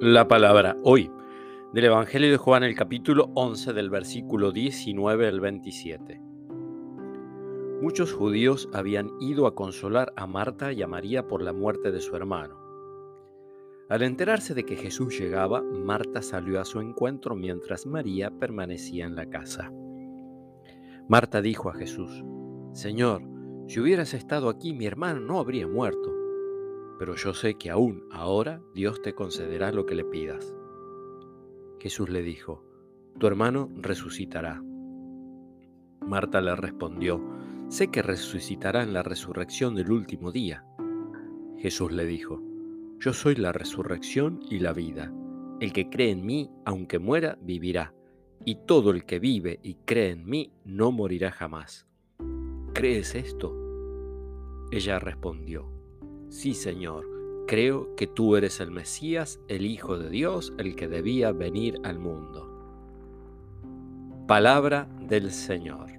La palabra hoy del Evangelio de Juan, el capítulo 11 del versículo 19 al 27. Muchos judíos habían ido a consolar a Marta y a María por la muerte de su hermano. Al enterarse de que Jesús llegaba, Marta salió a su encuentro mientras María permanecía en la casa. Marta dijo a Jesús, Señor, si hubieras estado aquí mi hermano no habría muerto pero yo sé que aún ahora Dios te concederá lo que le pidas. Jesús le dijo, tu hermano resucitará. Marta le respondió, sé que resucitará en la resurrección del último día. Jesús le dijo, yo soy la resurrección y la vida. El que cree en mí, aunque muera, vivirá, y todo el que vive y cree en mí no morirá jamás. ¿Crees esto? Ella respondió, Sí, Señor, creo que tú eres el Mesías, el Hijo de Dios, el que debía venir al mundo. Palabra del Señor.